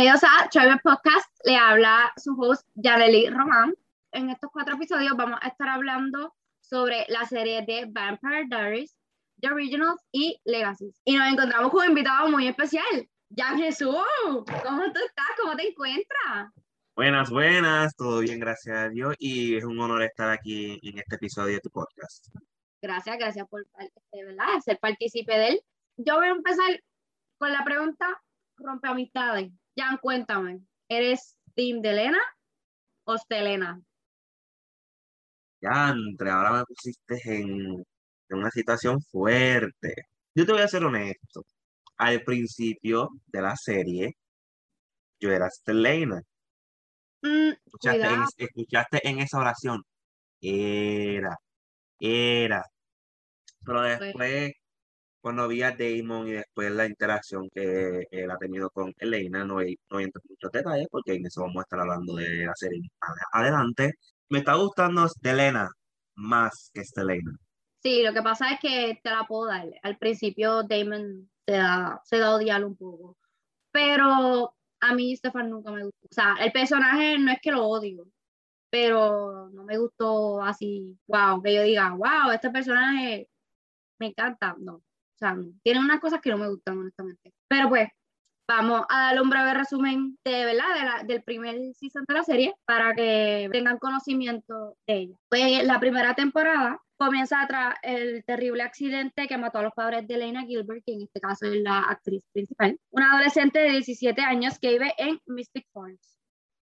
Bienvenidos a Travel Podcast. Le habla su host Yaneli Román. En estos cuatro episodios vamos a estar hablando sobre la serie de Vampire Diaries, The Originals y Legacies. Y nos encontramos con un invitado muy especial, Jan Jesús. ¿Cómo tú estás? ¿Cómo te encuentras? Buenas, buenas, todo bien, gracias a Dios. Y es un honor estar aquí en este episodio de tu podcast. Gracias, gracias por este, ¿verdad? ser partícipe de él. Yo voy a empezar con la pregunta rompe amistades. Jan, cuéntame, ¿eres Team de Elena o Stelena? Ya, entre ahora me pusiste en, en una situación fuerte. Yo te voy a ser honesto. Al principio de la serie, yo era Stelena. Mm, Escuchaste en, escuchaste en esa oración. Era, era. Pero después, cuando vi a Damon y después la interacción que él ha tenido con Elena, no, hay- no entro en muchos detalles porque en eso vamos a estar hablando de la serie adelante. Me está gustando Elena más que Stelena. Sí, lo que pasa es que te la puedo dar. Al principio Damon se da, se da odiar un poco. Pero a mí Stefan nunca me gustó. O sea, el personaje no es que lo odio, pero no me gustó así, wow, que yo diga, wow, este personaje me encanta. No, sea, no. tiene unas cosas que no me gustan, honestamente. Pero pues, vamos a darle un breve resumen de, ¿verdad? De la- del primer season de la serie para que tengan conocimiento de ella. Pues la primera temporada comienza tras el terrible accidente que mató a los padres de Elena Gilbert, que en este caso es la actriz principal, una adolescente de 17 años que vive en Mystic Falls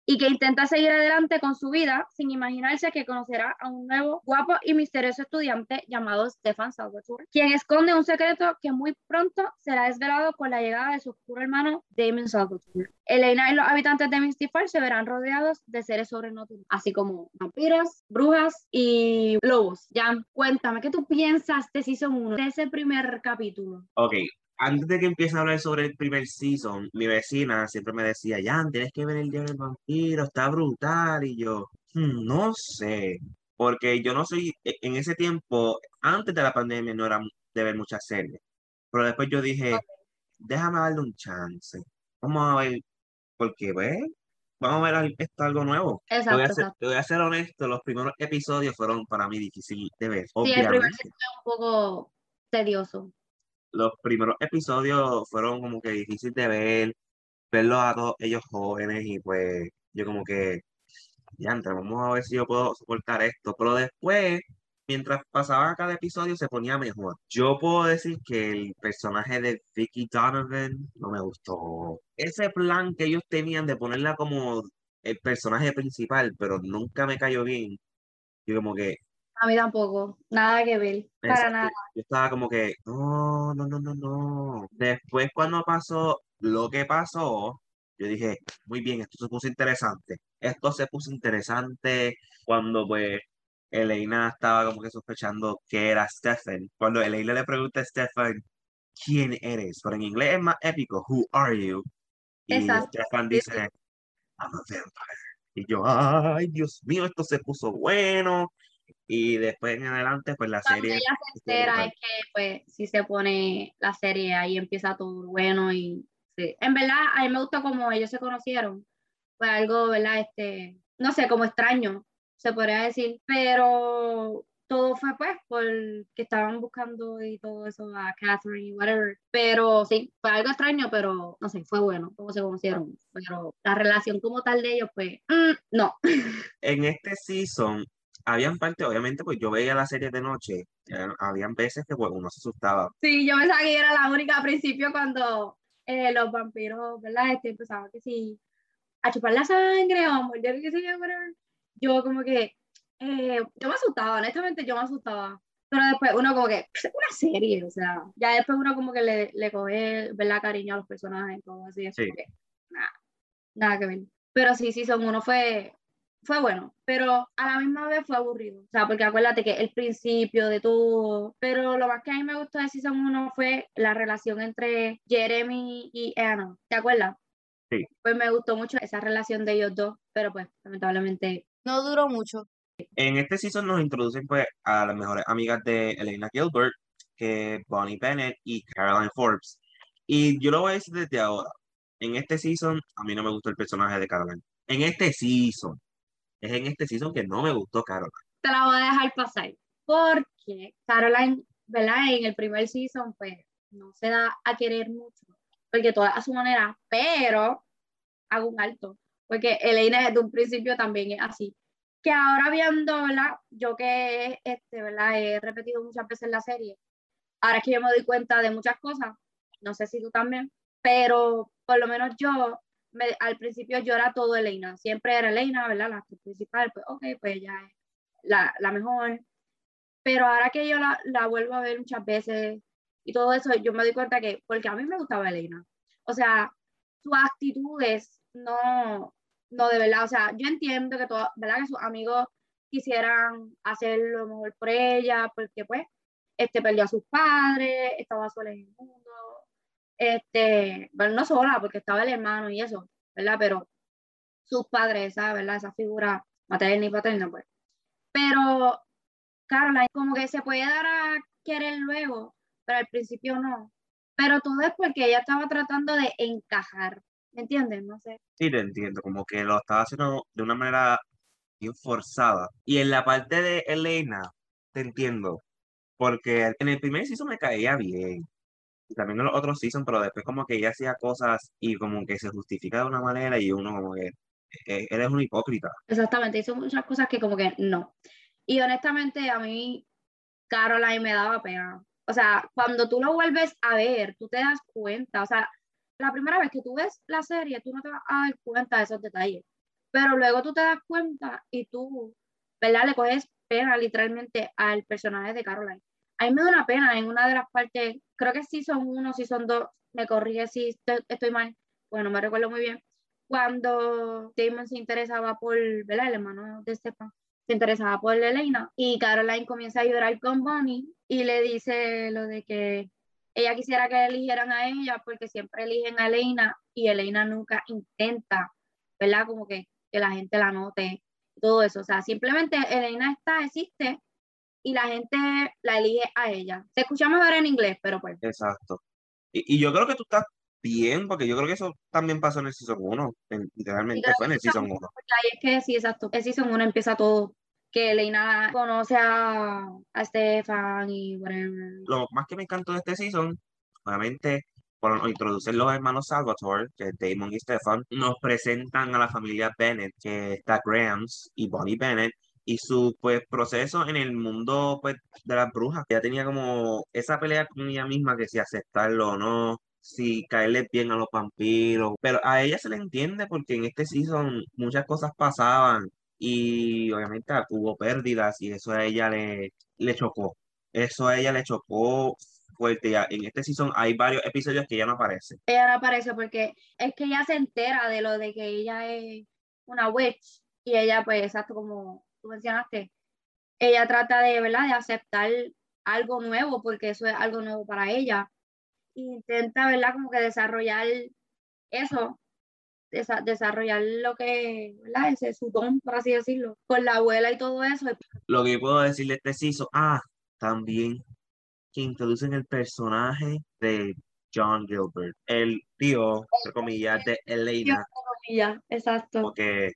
y que intenta seguir adelante con su vida sin imaginarse que conocerá a un nuevo, guapo y misterioso estudiante llamado Stefan Salvatore, quien esconde un secreto que muy pronto será desvelado con la llegada de su oscuro hermano Damon Salvatore. Elena y los habitantes de Misty Falls se verán rodeados de seres sobrenaturales, así como vampiros, brujas y lobos. Jan, cuéntame, ¿qué tú piensas de Season 1, de ese primer capítulo? Ok, antes de que empiece a hablar sobre el primer season, mi vecina siempre me decía, Jan, tienes que ver el día del vampiro, está brutal. Y yo, "Hmm, no sé, porque yo no soy, e- en ese tiempo, antes de la pandemia, no era de ver muchas series. Pero después yo dije, déjame darle un chance. Vamos a ver, porque, pues, vamos a ver esto algo nuevo. Te voy, Exacto, a ser, exacto. te voy a ser honesto, los primeros episodios fueron para mí difíciles de ver, Sí, el primer obviamente. es un poco tedioso. Los primeros episodios fueron como que difícil de ver, verlos a todos ellos jóvenes y pues yo como que, ya, vamos a ver si yo puedo soportar esto, pero después, mientras pasaba cada episodio se ponía mejor. Yo puedo decir que el personaje de Vicky Donovan no me gustó. Ese plan que ellos tenían de ponerla como el personaje principal, pero nunca me cayó bien. Yo como que, A mí tampoco, nada que ver, para nada. Yo estaba como que, no, no, no, no, no. Después cuando pasó lo que pasó, yo dije, muy bien, esto se puso interesante. Esto se puso interesante cuando pues Elena estaba como que sospechando que era Stephen. Cuando Elena le pregunta a Stephen, ¿quién eres? Pero en inglés es más épico, who are you? Y Exacto. Stefan Sí, dice. I'm a vampire. Y yo, ay, Dios mío, esto se puso bueno. Y después en adelante, pues la Cuando serie ella se entera es que pues sí se pone la serie, ahí empieza todo bueno y sí. En verdad, a mí me gusta como ellos se conocieron, fue algo, ¿verdad? Este, no sé, como extraño, se podría decir, pero todo fue pues porque estaban buscando y todo eso a Catherine y whatever, pero sí, fue algo extraño, pero no sé, fue bueno cómo se conocieron, pero la relación como tal de ellos, pues, mm, no. En este season, habían partes, obviamente, pues yo veía la serie de noche, eh, habían veces que pues, uno se asustaba. Sí, yo pensaba que era la única al principio cuando eh, los vampiros, ¿verdad? Este, empezaban que sí, a chupar la sangre o a morder, qué sé yo, whatever. Yo como que, eh, yo me asustaba, honestamente yo me asustaba. Pero después uno como que, es una serie, o sea, ya después uno como que le, le coge, ¿verdad? Cariño a los personajes, todo así, es Sí. como que, nada, nada que ver. Pero sí, sí, son uno fue, fue bueno, pero a la misma vez fue aburrido. O sea, porque acuérdate que el principio de todo, pero lo más que a mí me gustó de Season 1 fue la relación entre Jeremy y Anna. ¿Te acuerdas? Sí. Pues me gustó mucho esa relación de ellos dos, pero pues lamentablemente No duró mucho. En este season nos introducen pues a las mejores amigas de Elena Gilbert, que es Bonnie Bennett y Caroline Forbes. Y yo lo voy a decir desde ahora. en este season, a mí no me gustó el personaje de Caroline. En este season. Es en este season que no me gustó Caroline. Te la voy a dejar pasar. Porque Caroline, ¿verdad? En el primer season, pues, no se da a querer mucho. Porque toda a su manera, pero hago un alto. Porque Elena desde un principio también es así. Que ahora viendo, ¿verdad? Yo que este, ¿verdad? he repetido muchas veces la serie, ahora es que yo me doy cuenta de muchas cosas, no sé si tú también, pero por lo menos yo, me, al principio yo era todo Elena, siempre era Elena, ¿verdad? La principal, pues ok, pues ella es la, la mejor. Pero ahora que yo la, la, vuelvo a ver muchas veces y todo eso, yo me doy cuenta que, porque a mí me gustaba Elena, o sea, sus actitudes no, no de verdad, o sea, yo entiendo que todo, ¿verdad? Que sus amigos quisieran hacer lo mejor por ella, porque pues, este, perdió a sus padres, estaba sola en el mundo, este, bueno, no sola, porque estaba el hermano y eso, ¿verdad? Pero sus padres, esa, ¿verdad? Esa figura materna y paterna, pues. Pero Caroline, como que se puede dar a querer luego, pero al principio no. Pero todo es porque ella estaba tratando de encajar, ¿me entiendes? No sé. Sí, te entiendo, como que lo estaba haciendo de una manera bien forzada. Y en la parte de Elena, te entiendo, porque en el primer season me caía bien, también en los otros season, pero después como que ella hacía cosas y como que se justifica de una manera y uno como que eh, eres un hipócrita. Exactamente, hizo muchas cosas que como que no. Y honestamente a mí Caroline me daba pena. O sea, cuando tú lo vuelves a ver, tú te das cuenta, o sea, la primera vez que tú ves la serie, tú no te vas a dar cuenta de esos detalles, pero luego tú te das cuenta y tú, ¿verdad? Le coges pena literalmente al personaje de Caroline. A mí me da una pena en una de las partes, creo que sí son uno, sí son dos, me corrige si estoy, estoy mal, bueno, no me recuerdo muy bien, cuando Damon se interesaba por, ¿verdad? El hermano de Stefan se interesaba por Elena y Caroline comienza a llorar con Bonnie y le dice lo de que ella quisiera que eligieran a ella porque siempre eligen a Elena y Elena nunca intenta, ¿verdad? Como que, que la gente la note, todo eso. O sea, simplemente Elena está, existe y la gente la elige a ella. Se escucha mejor en inglés, pero pues. Exacto. Y, y yo creo que tú estás bien, porque yo creo que eso también pasó en el Season 1, literalmente fue en el Season 1. Ahí es que sí, exacto, el Season 1 empieza todo, que Elena conoce a, a Stefan y whatever. Lo más que me encantó de este Season, obviamente, por introducir los hermanos Salvatore, que es Damon y Stefan, nos presentan a la familia Bennett, que está Grams y Bonnie Bennett, y su pues proceso en el mundo pues de las brujas. Ya tenía como esa pelea con ella misma que si aceptarlo o no, si caerle bien a los vampiros, pero a ella se le entiende porque en este season muchas cosas pasaban y obviamente hubo pérdidas y eso a ella le, le chocó. Eso a ella le chocó fuerte. Ya. En este season hay varios episodios que ella no aparece. Ella no aparece porque es que ella se entera de lo de que ella es una witch y ella pues exacto como tú mencionaste, ella trata de, ¿verdad? de aceptar algo nuevo porque eso es algo nuevo para ella intenta, ¿verdad? Como que desarrollar eso, desarrollar lo que, ¿verdad? Ese su don, por así decirlo, con la abuela y todo eso. Lo que puedo decirle este hizo, ah, también que introducen el personaje de John Gilbert, el tío, entre comillas, de Elena. exacto. Porque,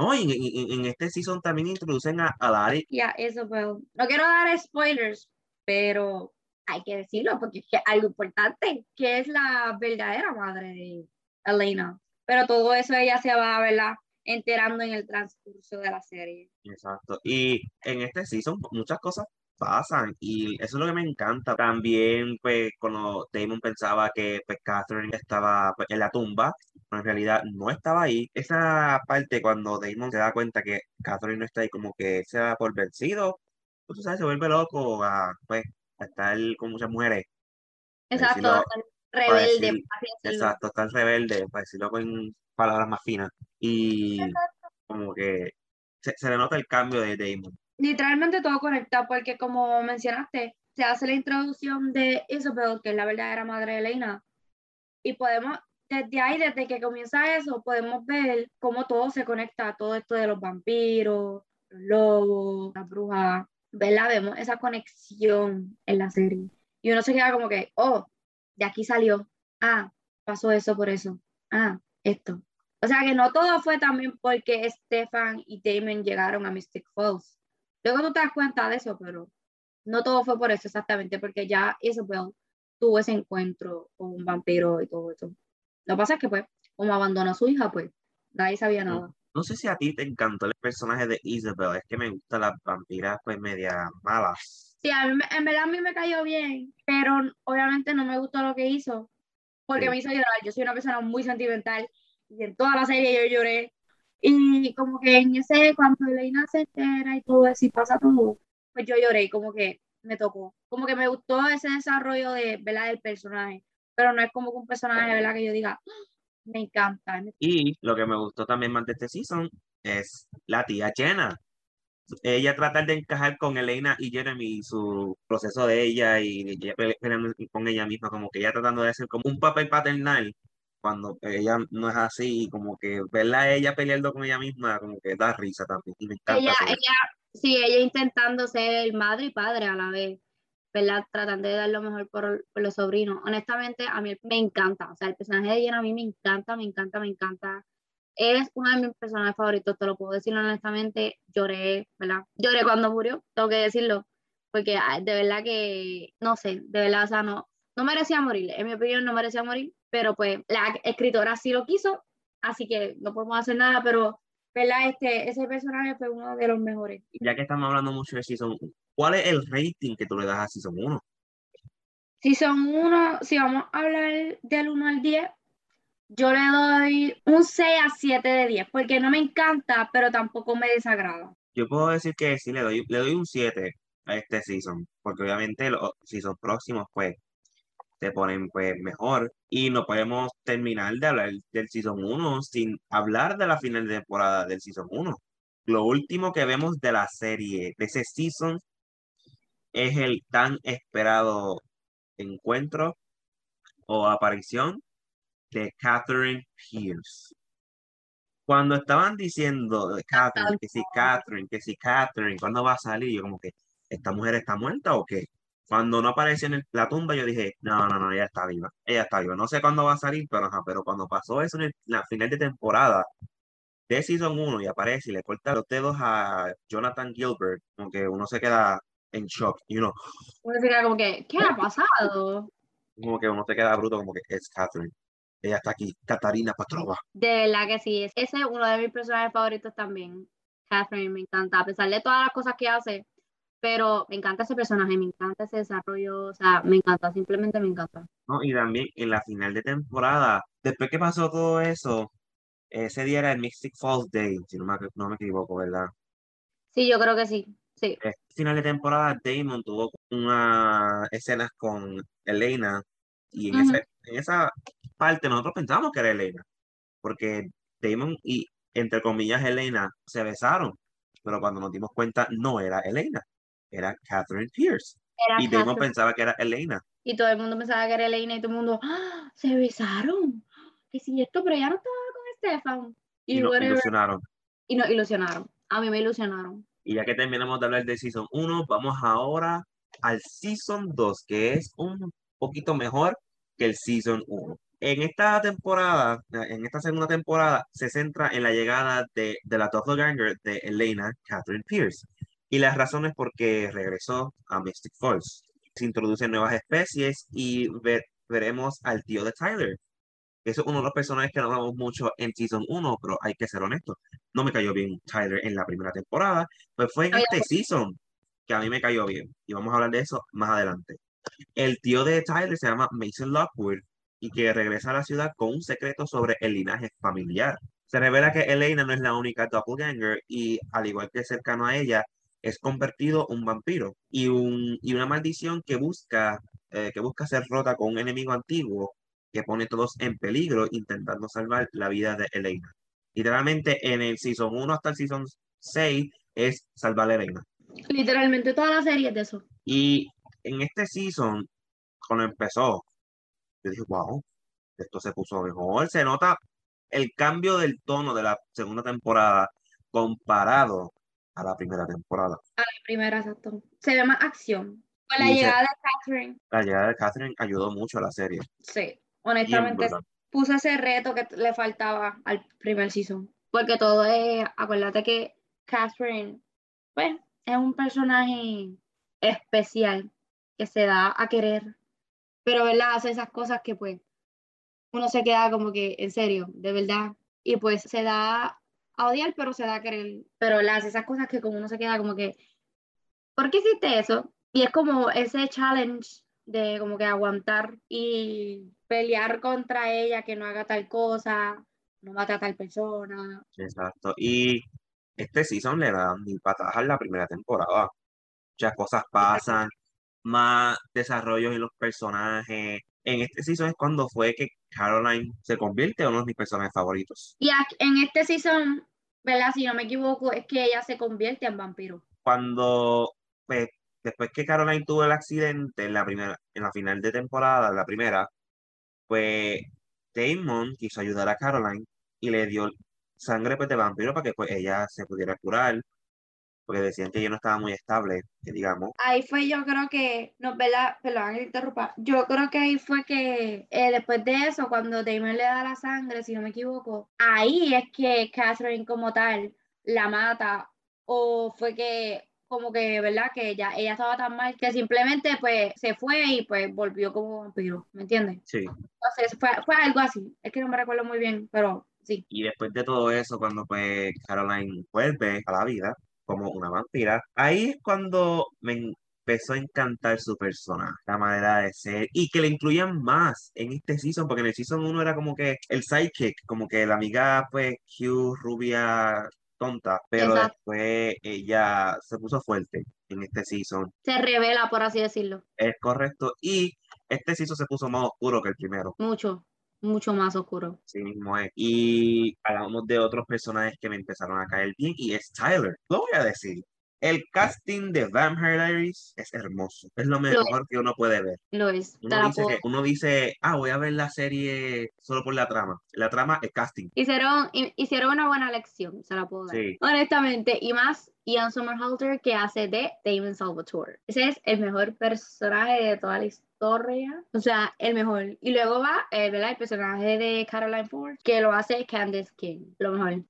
no, en, en, este season también introducen a, a Larry. Ya, eso, pero no quiero dar spoilers, pero hay que decirlo porque es algo importante, que es la verdadera madre de Elena. Pero todo eso ella se va, ¿verdad? enterando en el transcurso de la serie. Exacto. Y en este season muchas cosas pasan y eso es lo que me encanta. También, pues, cuando Damon pensaba que pues, Catherine estaba pues, en la tumba, pero en realidad no estaba ahí. Esa parte cuando Damon se da cuenta que Catherine no está ahí, como que se da por vencido, pues, tú sabes, se vuelve loco, a, pues, estar con muchas mujeres. Exacto, rebelde. exacto, estar rebelde, para decirlo con palabras más finas. Y como que se, le nota el cambio de Damon. Literalmente todo conectado, porque como mencionaste, se hace la introducción de Isabel, que es la verdadera madre de Elena, y podemos, desde ahí, desde que comienza eso, podemos ver cómo todo se conecta, todo esto de los vampiros, los lobos, las brujas, ¿verdad? Vemos esa conexión en la serie. Y uno se queda como que, oh, de aquí salió. Ah, pasó eso por eso. ah, esto. O sea que no todo fue también porque Stefan y Damon llegaron a Mystic Falls. Luego tú te das cuenta de eso, pero no todo fue por eso exactamente, porque ya Isabel tuvo ese encuentro con un vampiro y todo eso. Lo que pasa es que, pues, como abandonó a su hija, pues, nadie sabía nada. No sé si a ti te encantó el personaje de Isabel, es que me gustan las vampiras, pues, media malas. Sí, a mí, en verdad a mí me cayó bien, pero obviamente no me gustó lo que hizo, porque Sí. me hizo llorar. Yo soy una persona muy sentimental y en toda la serie yo lloré. Y como que en ese, cuando Elena se entera y todo eso y pasa todo, pues yo lloré como que me tocó. Como que me gustó ese desarrollo de, ¿verdad? del personaje, pero no es como que un personaje, ¿verdad? Que yo diga, "Ah, me encanta. Y lo que me gustó también más de este season es la tía Jenna. Ella tratar de encajar con Elena y Jeremy y su proceso de ella y con ella misma, como que ella tratando de hacer como un papel paternal cuando ella no es así, y como que verla a ella peleando con ella misma, como que da risa también. Y me encanta Ella, ella, sí, ella intentando ser madre y padre a la vez, ¿verdad? Tratando de dar lo mejor por, por los sobrinos. Honestamente, a mí me encanta. O sea, el personaje de Jenna a mí me encanta, me encanta, me encanta. Es uno de mis personajes favoritos, te lo puedo decir honestamente. Lloré, ¿verdad? Lloré cuando murió, tengo que decirlo. Porque ah, de verdad que, no sé, de verdad, o sea, no, no merecía morir. En mi opinión, no merecía morir. Pero pues la escritora sí lo quiso, así que no podemos hacer nada, pero ¿verdad? Este, ese personaje fue uno de los mejores. Ya que estamos hablando mucho de Season 1, ¿cuál es el rating que tú le das a Season 1? Si son uno, si vamos a hablar del 1 al 10, yo le doy un 6 a 7 de 10, porque no me encanta, pero tampoco me desagrada. Yo puedo decir que sí le doy, le doy un 7 a este season, porque obviamente los seasons próximos pues se ponen pues mejor y no podemos terminar de hablar del season 1 sin hablar de la final de temporada del season 1. Lo último que vemos de la serie, de ese season, es el tan esperado encuentro o aparición de Catherine Pierce. Cuando estaban diciendo de Catherine, que si Catherine, que si Catherine, ¿cuándo va a salir? Yo como que, ¿esta mujer está muerta o qué? Cuando no apareció en el- la tumba, yo dije, no, no, no, ella está viva, ella está viva. No sé cuándo va a salir, pero, ajá, pero cuando pasó eso en el- la final de temporada de Season 1 y aparece y le corta los dedos a Jonathan Gilbert, como que uno se queda en shock y uno, Uno se queda como que, ¿qué ha pasado? como que uno se queda bruto, como que es Catherine. Ella está aquí, Katarina Patrova. De verdad que sí, ese es uno de mis personajes favoritos también. Catherine me encanta, a pesar de todas las cosas que hace, pero me encanta ese personaje, me encanta ese desarrollo, o sea, me encanta, simplemente me encanta. ¿no? Y también en la final de temporada, después que pasó todo eso, ese día era el Mystic Falls Day, si no me, no me equivoco, ¿verdad? Sí, yo creo que sí, sí. Este final de temporada, Damon tuvo unas escenas con Elena y en, esa, en esa parte nosotros pensamos que era Elena, porque Damon y, entre comillas, Elena se besaron, pero cuando nos dimos cuenta no era Elena, era Catherine Pierce. Era Y Damon Catherine. pensaba que era Elena. Y todo el mundo pensaba que era Elena y todo el mundo, ¡Ah! se besaron. Que si esto, pero ya no estaba con Stefan. Y Y, nos ilusionaron. y nos ilusionaron. A mí me ilusionaron. Y ya que terminamos de hablar de Season 1, vamos ahora al Season 2, que es un poquito mejor que el Season 1. En esta temporada, en esta segunda temporada, se centra en la llegada de, de la doppelganger de Elena Catherine Pierce. Y las razones por qué regresó a Mystic Falls. Se introducen nuevas especies y ve- veremos al tío de Tyler. Eso es uno de los personajes que no hablamos mucho en Season 1, pero hay que ser honesto. No me cayó bien Tyler en la primera temporada, pues fue en Ay, este season que a mí me cayó bien. Y vamos a hablar de eso más adelante. El tío de Tyler se llama Mason Lockwood y que regresa a la ciudad con un secreto sobre el linaje familiar. Se revela que Elena no es la única doppelganger y, al igual que cercano a ella, es convertido un vampiro y, un, y una maldición que busca, eh, que busca ser rota con un enemigo antiguo que pone a todos en peligro intentando salvar la vida de Elena. Literalmente en el Season 1 hasta el Season 6 es salvar a Elena. Literalmente toda la serie es de eso. Y en este season, cuando empezó, yo dije, wow, esto se puso mejor. Se nota el cambio del tono de la segunda temporada comparado a la primera temporada. A la primera, exacto. Se ve más acción. Con la Y se- llegada de Catherine, La llegada de Catherine ayudó mucho a la serie. sí. Honestamente, puso ese reto que le faltaba al primer season. Porque todo es, acuérdate que Catherine, pues, es un personaje especial que se da a querer, pero, ¿verdad? Hace esas cosas que, pues, uno se queda como que, en serio, de verdad, y pues se da a odiar, pero se da a querer, pero hace esas cosas que como uno se queda como que, ¿por qué hiciste eso? Y es como ese challenge de como que aguantar y pelear contra ella, que no haga tal cosa, no mate a tal persona. Exacto. Y este season le dan mil patadas en la primera temporada. Muchas cosas pasan, más desarrollos en los personajes. En este season es cuando fue que Caroline se convierte en uno de mis personajes favoritos. Y en este season, ¿verdad? Si no me equivoco, es que ella se convierte en vampiro. Cuando, pues, después que Caroline tuvo el accidente en la primera, en la final de temporada, la primera, pues Damon quiso ayudar a Caroline y le dio sangre pues, de vampiro para que pues, ella se pudiera curar, porque decían que ella no estaba muy estable, que digamos. Ahí fue yo creo que, no, ¿verdad? Perdón, interrumpa. Yo creo que ahí fue que eh, después de eso, cuando Damon le da la sangre, si no me equivoco, ahí es que Catherine como tal la mata o fue que como que, ¿verdad? Que ella, ella estaba tan mal que simplemente pues se fue y pues volvió como vampiro, ¿me entiendes? Sí. Entonces fue, fue algo así, es que no me recuerdo muy bien, pero sí. Y después de todo eso, cuando pues Caroline vuelve a la vida como una vampira, ahí es cuando me empezó a encantar su personaje, la manera de ser, y que le incluyan más en este season, porque en el season 1 era como que el sidekick, como que la amiga pues Q, rubia, tonta, pero después ella se puso fuerte en este season. Se revela, por así decirlo. Es correcto. Y este season se puso más oscuro que el primero. Mucho, mucho más oscuro. Sí mismo es. Y hablamos de otros personajes que me empezaron a caer bien y es Tyler. Lo voy a decir. El casting de Vampire Diaries es hermoso. Es lo mejor que uno puede ver. Lo es. Uno dice, ah, voy a ver la serie solo por la trama. La trama es casting. Hicieron, hicieron una buena lección, se la puedo dar. Honestamente, y más Ian Somerhalder que hace de Damon Salvatore. Ese es el mejor personaje de toda la historia. O sea, el mejor. Y luego va, eh. El personaje de Caroline Ford, que lo hace Candice King. Lo mejor.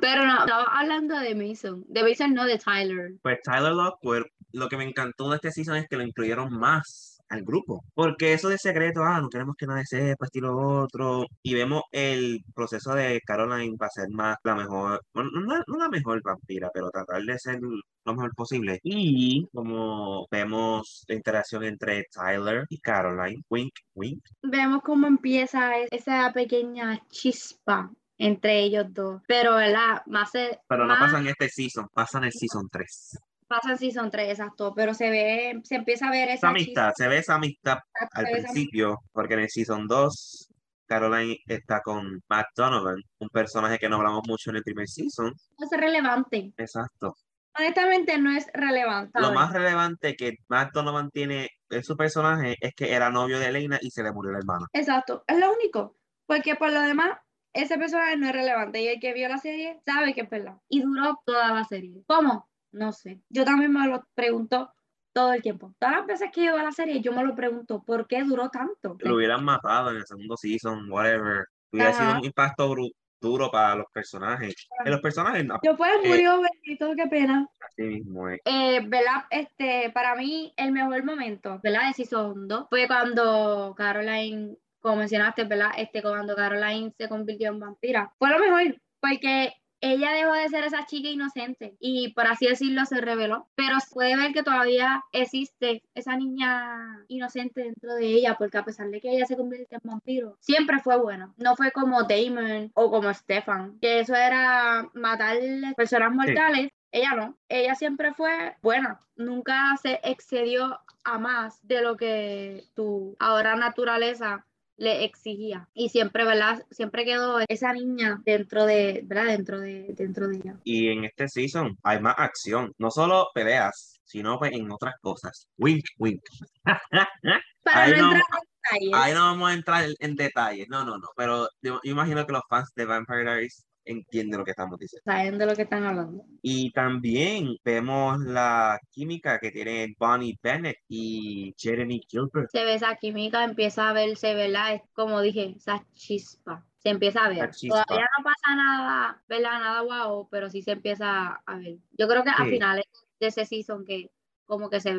Pero no, estaba hablando de Mason. De Mason, no de Tyler. Pues Tyler Lockwood, lo que me encantó de este season es que lo incluyeron más al grupo. Porque eso de secreto, ah, no queremos que nadie sepa, estilo otro. Y vemos el proceso de Caroline para ser más la mejor, no, no, la mejor vampira, pero tratar de ser lo mejor posible. Y como vemos la interacción entre Tyler y Caroline, wink, wink. Vemos cómo empieza esa pequeña chispa entre ellos dos. Pero, ¿verdad? Más, Pero no pasa en este season, pasa en el season 3 pasa en Season 3, exacto, pero se ve, se empieza a ver esa, amistad, se ve esa amistad al principio, porque en el Season 2 Caroline está con Matt Donovan, un personaje que no hablamos mucho en el primer season. No es relevante. Exacto. Honestamente no es relevante. Lo más relevante que Matt Donovan tiene en su personaje es que era novio de Elena y se le murió la hermana. Exacto, es lo único. Porque por lo demás, ese personaje no es relevante. Y el que vio la serie sabe que es verdad. Y duró toda la serie. ¿Cómo? No sé. Yo también me lo pregunto todo el tiempo. Todas las veces que llevo a la serie, yo me lo pregunto, ¿por qué duró tanto? Lo hubieran matado en el segundo season, whatever. Hubiera sido un impacto duro para los personajes. En los personajes no. Yo pues murió, bendito, qué pena. Así mismo es. Eh, ¿verdad? Este, para mí, el mejor momento, ¿verdad? De Season 2 fue cuando Caroline, como mencionaste, ¿verdad? Este, cuando Caroline se convirtió en vampira. Fue lo mejor, porque ella dejó de ser esa chica inocente y por así decirlo se reveló, pero se puede ver que todavía existe esa niña inocente dentro de ella porque a pesar de que ella se convierte en vampiro, siempre fue buena, no fue como Damon o como Stefan, que eso era matar personas mortales. Ella no, ella siempre fue buena, nunca se excedió a más de lo que tu ahora naturaleza le exigía y siempre, ¿verdad? Siempre quedó esa niña dentro de, ¿verdad? Dentro de, dentro de ella. Y en este season hay más acción, no solo peleas, sino pues en otras cosas. Wink, wink. Para no, entrar en detalles. Ahí no vamos a entrar en, detalles, no, no, no, pero yo, imagino que los fans de Vampire Diaries entienden lo que estamos diciendo. Saben de lo que están hablando. Y también vemos la química que tienen Bonnie Bennett y Jeremy Gilbert. Se ve esa química, empieza a verse, ¿verdad? Es como dije, esa chispa. Se empieza a ver. Todavía no pasa nada, ¿verdad? Nada guau, pero sí se empieza a ver. Yo creo que a Sí. finales de ese season que como que se,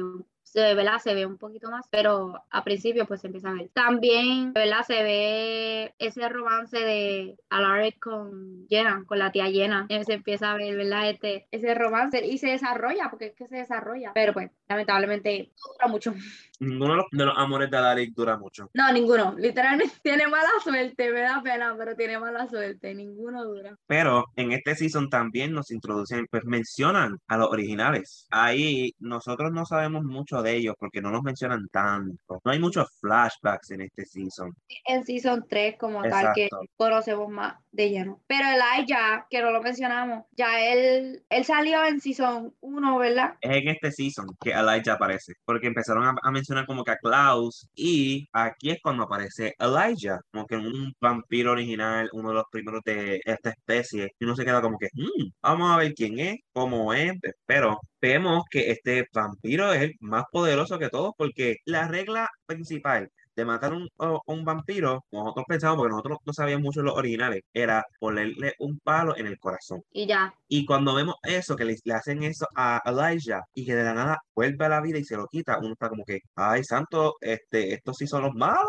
se, ¿verdad? se ve un poquito más, pero a principio pues se empieza a ver. También, ¿verdad? Se ve ese romance de Alaric con Jenna, con la tía Jenna. Eh, Se empieza a ver, ¿verdad? Este, ese romance y se desarrolla, porque es que se desarrolla. Pero pues, lamentablemente, no dura mucho. Ninguno de los amores de Alaric dura mucho. No, ninguno. Literalmente tiene mala suerte, me da pena, pero tiene mala suerte. Ninguno dura. Pero en este season también nos introducen, pues mencionan a los originales. Ahí nosotros no sabemos mucho de ellos porque no nos mencionan tanto. No hay muchos flashbacks en este season. En Season 3 como tal que Exacto. conocemos más de lleno. Pero Elijah, que no lo mencionamos, ya él, él salió en Season 1, ¿verdad? Es en este season que Elijah aparece, porque empezaron a, a mencionar como que a Klaus y aquí es cuando aparece Elijah, como que un vampiro original, uno de los primeros de esta especie, y uno se queda como que, "Hmm, vamos a ver quién es, cómo es, pero vemos que este vampiro es el más poderoso que todos, porque la regla principal de matar un, o- un vampiro, nosotros pensamos, porque nosotros no sabíamos mucho los originales, era ponerle un palo en el corazón. Y ya. Y cuando vemos eso, que le, le hacen eso a Elijah y que de la nada vuelve a la vida y se lo quita, uno está como que, ay, santo, este, estos sí son los malos.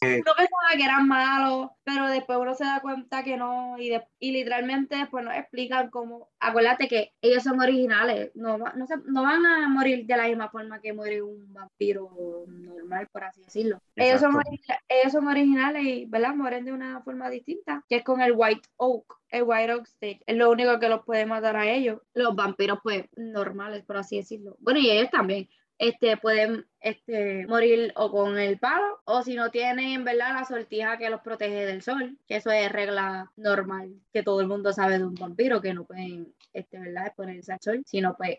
que- Uno pensaba que eran malos, pero después uno se da cuenta que no. Y, de- y literalmente después nos explican cómo. Acuérdate que ellos son originales. No, no, se- no van a morir de la misma forma que muere un vampiro normal, por así decirlo. Ellos son, ellos son originales y, ¿verdad? Mueren de una forma distinta, que es con el White Oak. El White Oak es lo único que los puede matar a ellos. Los vampiros, pues, normales, por así decirlo. Bueno, y ellos también este, pueden este, morir o con el palo o si no tienen, ¿verdad? La sortija que los protege del sol, que eso es regla normal, que todo el mundo sabe de un vampiro, que no pueden, este, ¿verdad? Exponerse al sol, sino pues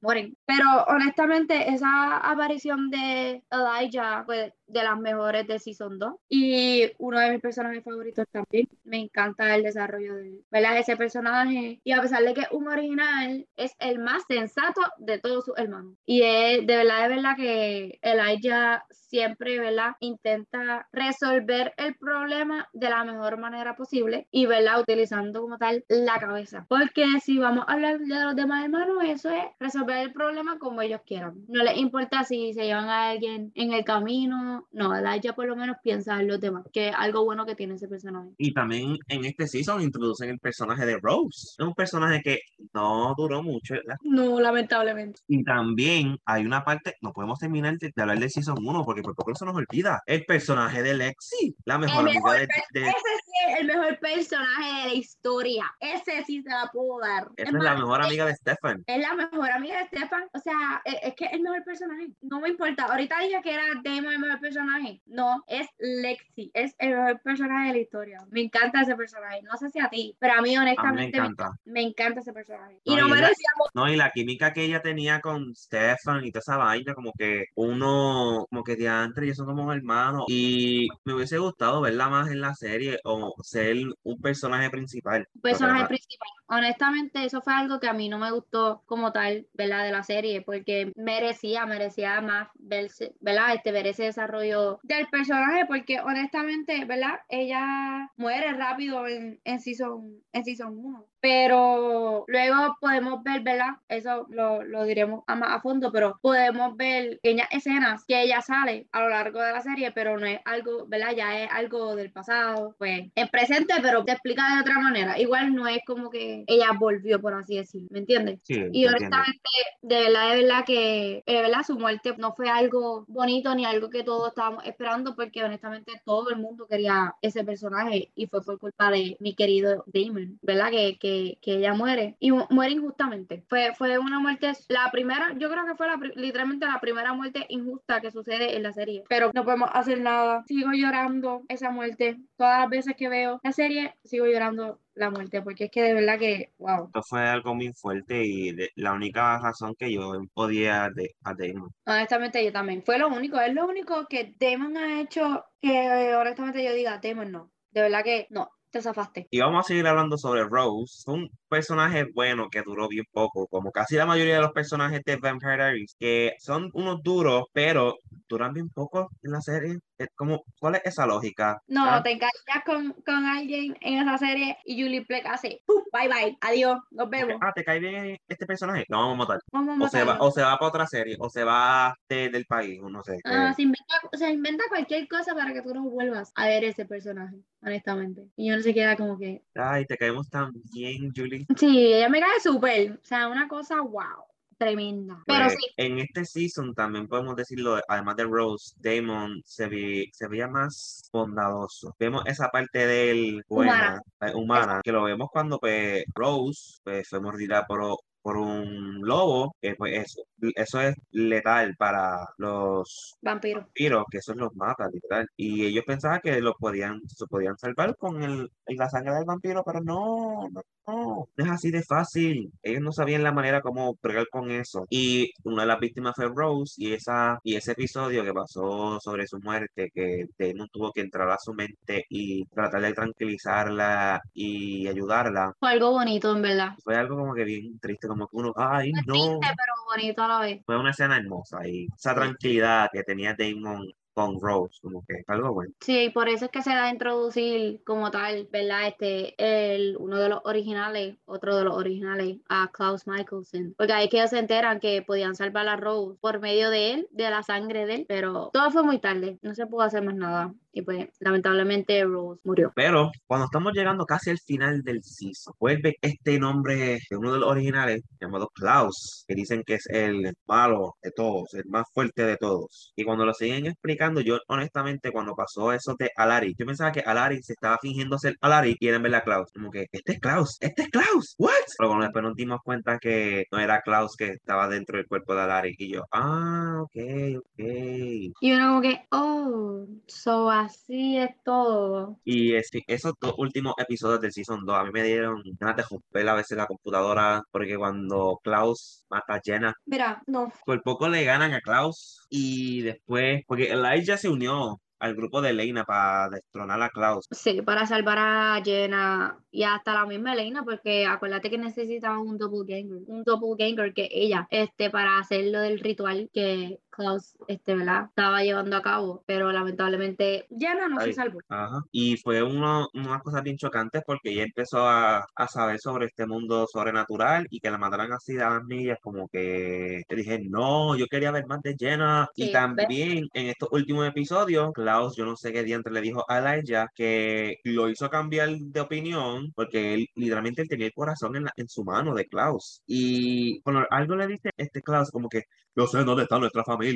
mueren. Pero honestamente, esa aparición de Elijah fue de las mejores de Season 2 y uno de mis personajes favoritos también. Me encanta el desarrollo de ¿verdad? ese personaje y a pesar de que es un original, es el más sensato de todos sus hermanos. Y es de verdad, de verdad que Elijah siempre, ¿verdad? Intenta resolver el problema de la mejor manera posible y, ¿verdad? Utilizando como tal la cabeza. Porque si vamos a hablar de los demás hermanos, eso es resolver el problema como ellos quieran. No les importa si se llevan a alguien en el camino. No, Elijah por lo menos piensa en los demás, que es algo bueno que tiene ese personaje. Y también en este season introducen el personaje de Rose. Es un personaje que no duró mucho, ¿verdad? No, lamentablemente. Y también hay una parte, no podemos terminar de, de hablar del season 1 porque por poco se nos olvida. El personaje de Lexi, la mejor El amiga mejor de, de- Ese es el mejor personaje de la historia. Ese sí se la puedo dar. esa Es es la más, mejor amiga de Stefan. Es la mejor amiga de Stefan. O sea, e- es, que es el mejor personaje. No me importa. Ahorita dije que era Damon el mejor personaje. No, es Lexi. Es el mejor personaje de la historia. Me encanta ese personaje. No sé si a ti, pero a mí A mí me honestamente me, encanta. me encanta ese personaje. Y No, no y la- merecíamos. No, y la química que ella tenía con Stefan y toda esa vaina, como que uno, como que de antes, ellos son como hermanos. Y me hubiese gustado verla más en la serie o ser un personaje principal. personaje principal. Honestamente, eso fue algo que a mí no me gustó como tal, ¿verdad? De la serie, porque merecía, merecía más verse, ¿verdad? Este, ver ese desarrollo del personaje, porque honestamente, ¿verdad? Ella muere rápido en, en season, en season 1. Pero luego podemos ver, ¿verdad? Eso lo, lo diremos a más a fondo, pero podemos ver pequeñas escenas que ella sale a lo largo de la serie, pero no es algo, ¿verdad? Ya es algo del pasado, pues en presente, pero te explica de otra manera. Igual no es como que ella volvió, por así decirlo, ¿me entiendes? Sí, Y honestamente, de verdad, de verdad que, eh, ¿verdad? Su muerte no fue algo bonito ni algo que todos estábamos esperando, porque honestamente todo el mundo quería ese personaje y fue por culpa de mi querido Damon, ¿verdad? Que, que, que ella muere y mu- muere injustamente. Fue, fue una muerte, la primera, yo creo que fue la, literalmente la primera muerte injusta que sucede en la serie, pero no podemos hacer nada. Sigo llorando esa muerte. Todas las veces que veo la serie, sigo llorando la muerte, porque es que de verdad que, wow. Esto fue algo muy fuerte y de- la única razón que yo podía de, a Damon. Honestamente, yo también. Fue lo único, es lo único que Damon ha hecho que honestamente yo diga, Damon no. De verdad que no. Te zafaste. Y vamos a seguir hablando sobre Rose, un personaje bueno que duró bien poco, como casi la mayoría de los personajes de Vampire Diaries, que son unos duros, pero duran bien poco en la serie. Es como, ¿cuál es esa lógica? No, ¿Ah? te encariñas con, con alguien en esa serie y Julie Plec hace, ¡pum! bye bye, adiós, nos vemos. Ah, ¿te cae bien este personaje? Lo vamos a matar. Vamos a O se, va, o se va para otra serie, o se va de- del país, o no sé. Ah, eh, se, inventa, se inventa cualquier cosa para que tú no vuelvas a ver ese personaje, honestamente. Y uno se queda como que, Ay, te caemos tan bien, Julie. sí, ella me cae súper. O sea, una cosa, wow, tremenda. Pero Pues, sí, en este season también podemos decirlo, además de Rose, Damon se, ve- se veía más bondadoso. Vemos esa parte de él buena, humana, que lo vemos cuando pues, Rose pues, fue mordida por, por un lobo, que pues eso, eso es letal para los vampiro. vampiros, que eso los mata, literal. Y ellos pensaban que lo podían, se podían salvar con el, la sangre del vampiro, pero no, no, no, es así de fácil. Ellos no sabían la manera como bregar con eso. Y una de las víctimas fue Rose, y esa, y ese episodio que pasó sobre su muerte, que Damon tuvo que entrar a su mente y tratar de tranquilizarla y ayudarla, Fue algo bonito, en verdad. fue algo como que bien triste, como que uno, ay, no. triste, pero bonito vez. Fue una escena hermosa y esa tranquilidad que tenía Damon con Rose, como que algo bueno. Sí, y por eso es que se da a introducir como tal, ¿verdad? Este, el, uno de los originales, otro de los originales, a Klaus Michelson. Porque ahí es que ellos se enteran que podían salvar a Rose por medio de él, de la sangre de él, pero todo fue muy tarde, no se pudo hacer más nada. Y pues, lamentablemente, Rose murió. Pero cuando estamos llegando casi al final del season, vuelve este nombre de uno de los originales llamado Klaus, que dicen que es el malo de todos, el más fuerte de todos. Y cuando lo siguen explicando, yo honestamente cuando pasó eso de Alaric, yo pensaba que Alaric se estaba fingiendo ser Alaric y era en verdad Klaus. Como que, este es Klaus, este es Klaus, what? Pero cuando después nos dimos cuenta que no era Klaus que estaba dentro del cuerpo de Alaric y yo, ah, ok, ok. Y uno como que, oh, so así es todo. Y ese- esos dos últimos episodios del Season 2 a mí me dieron ganas de romper a veces la computadora porque cuando Klaus mata a Jenna, Mira, no, por poco le ganan a Klaus y después, porque Elijah se unió al grupo de Elena para destronar a Klaus. Sí, para salvar a Jenna y hasta la misma Elena, porque acuérdate que necesitaban un doppelganger, un doppelganger que ella, este, para hacer lo del ritual que Klaus, este, ¿verdad? Estaba llevando a cabo, pero lamentablemente Jenna no se Ay. salvó. Ajá. Y fue uno, unas cosas bien chocantes porque ella empezó a, a saber sobre este mundo sobrenatural y que la mataran así de las millas, como que dije, no, yo quería ver más de Jenna. Sí, Y ¿ves? también en estos últimos episodios, Klaus, yo no sé qué diantre le dijo a Elijah que lo hizo cambiar de opinión porque él literalmente él tenía el corazón en, la- en su mano de Klaus. Y cuando algo le dice este Klaus, como que, yo sé dónde está nuestra familia.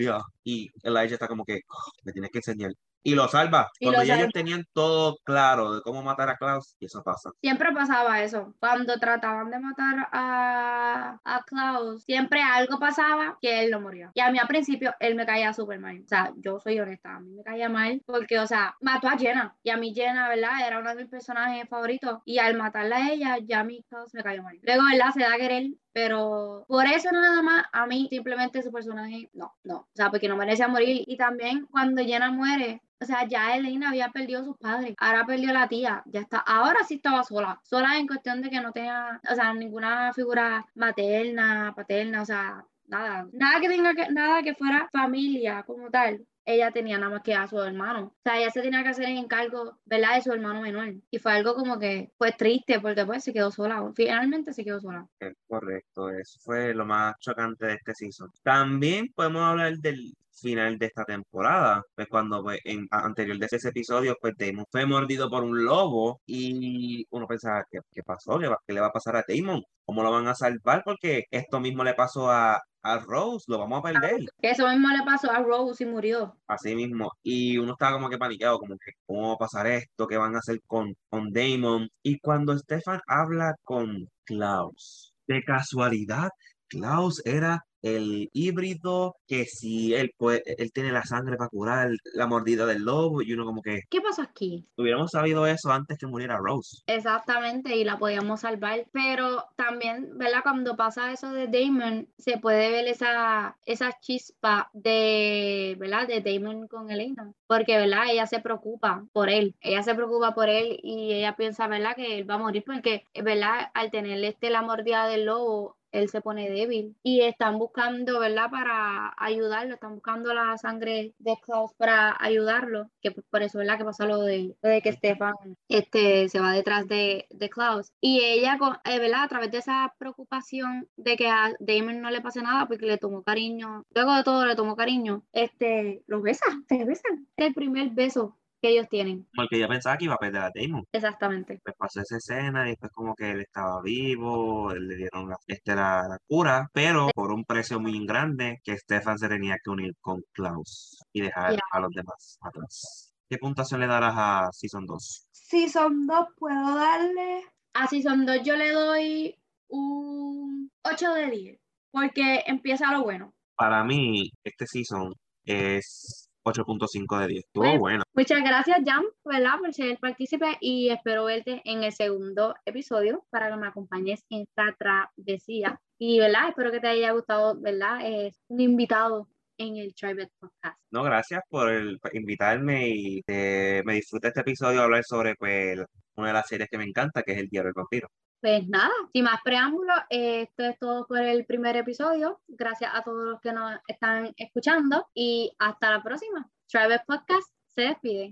Y Elijah está como que, "Oh, me tienes que enseñar. Y lo salva. Y Cuando lo ya ellos tenían todo claro de cómo matar a Klaus, y eso pasa. Siempre pasaba eso. Cuando trataban de matar a, a Klaus, siempre algo pasaba que él no moría. Y a mí al principio él me caía súper mal. O sea, yo soy honesta, a mí me caía mal porque, o sea, mató a Jenna. Y a mí Jenna, ¿verdad? Era uno de mis personajes favoritos. Y al matarla a ella, ya a mí Klaus me cayó mal. Luego, ¿verdad? Se da a querer. Pero por eso nada más, a mí simplemente su personaje, no, no. O sea, porque no merecía morir. Y también cuando Jenna muere, o sea, ya Elena había perdido a sus padres, ahora perdió a la tía, ya está, ahora sí estaba sola, sola en cuestión de que no tenía, o sea, ninguna figura materna, paterna, o sea, nada, nada que tenga que, nada que fuera familia como tal. Ella tenía nada más que a su hermano. O sea, ella se tenía que hacer en encargo, ¿verdad? De su hermano menor. Y fue algo como que, pues triste, porque pues se quedó sola. Finalmente se quedó sola. Es correcto, eso fue lo más chocante de este season. También podemos hablar del final de esta temporada, pues cuando pues, en anterior de ese episodio, pues Damon fue mordido por un lobo y uno pensaba, ¿qué, qué pasó? ¿Qué, va- qué le va a pasar a Damon? ¿Cómo lo van a salvar? Porque esto mismo le pasó a, a Rose, lo vamos a perder. Que eso mismo le pasó a Rose y murió. Así mismo. Y uno estaba como que paniqueado, como que, ¿cómo va a pasar esto? ¿Qué van a hacer con, con Damon? Y cuando Stefan habla con Klaus, de casualidad, Klaus era el híbrido, que si él, puede, él tiene la sangre para curar la mordida del lobo, y uno como que, ¿Qué pasó aquí? hubiéramos sabido eso antes que muriera Rose. Exactamente, y la podíamos salvar. Pero también, ¿verdad? Cuando pasa eso de Damon, se puede ver esa, esa chispa de, ¿verdad? De Damon con Elena. Porque, ¿verdad? Ella se preocupa por él. Ella se preocupa por él y ella piensa, ¿verdad? Que él va a morir porque, ¿verdad? Al tener este la mordida del lobo, él se pone débil y están buscando, ¿verdad? Para ayudarlo, están buscando la sangre de Klaus para ayudarlo, que por eso, ¿verdad? Que pasa lo de, de que Stefan este, se va detrás de, de Klaus. Y ella, eh, ¿verdad? A través de esa preocupación de que a Damon no le pase nada porque le tomó cariño, luego de todo le tomó cariño, este, lo besa, se besan. Es el primer beso que ellos tienen, Porque ella pensaba que iba a perder a Damon. exactamente. Después pasó esa escena y después como que él estaba vivo, él le dieron la, este, la, la cura, pero por un precio muy grande que Stefan se tenía que unir con Klaus y dejar a los demás atrás. ¿Qué puntuación le darás a Season 2? Season 2 puedo darle. A Season 2 yo le doy un 8 de 10. Porque empieza lo bueno. Para mí, este season es 8.5 de 10. Estuvo Bueno. bueno. Muchas gracias, Jan, ¿verdad? Por ser partícipe y espero verte en el segundo episodio para que me acompañes en esta travesía. Y, ¿verdad? Espero que te haya gustado, ¿verdad? Es un invitado en el Tribe Podcast. No, gracias por el- por invitarme y eh, me disfruta este episodio hablar sobre pues, una de las series que me encanta, que es El Diario del Vampiro. Pues nada, sin más preámbulos, esto es todo por el primer episodio. Gracias a todos los que nos están escuchando y hasta la próxima. Travis Podcast se despide.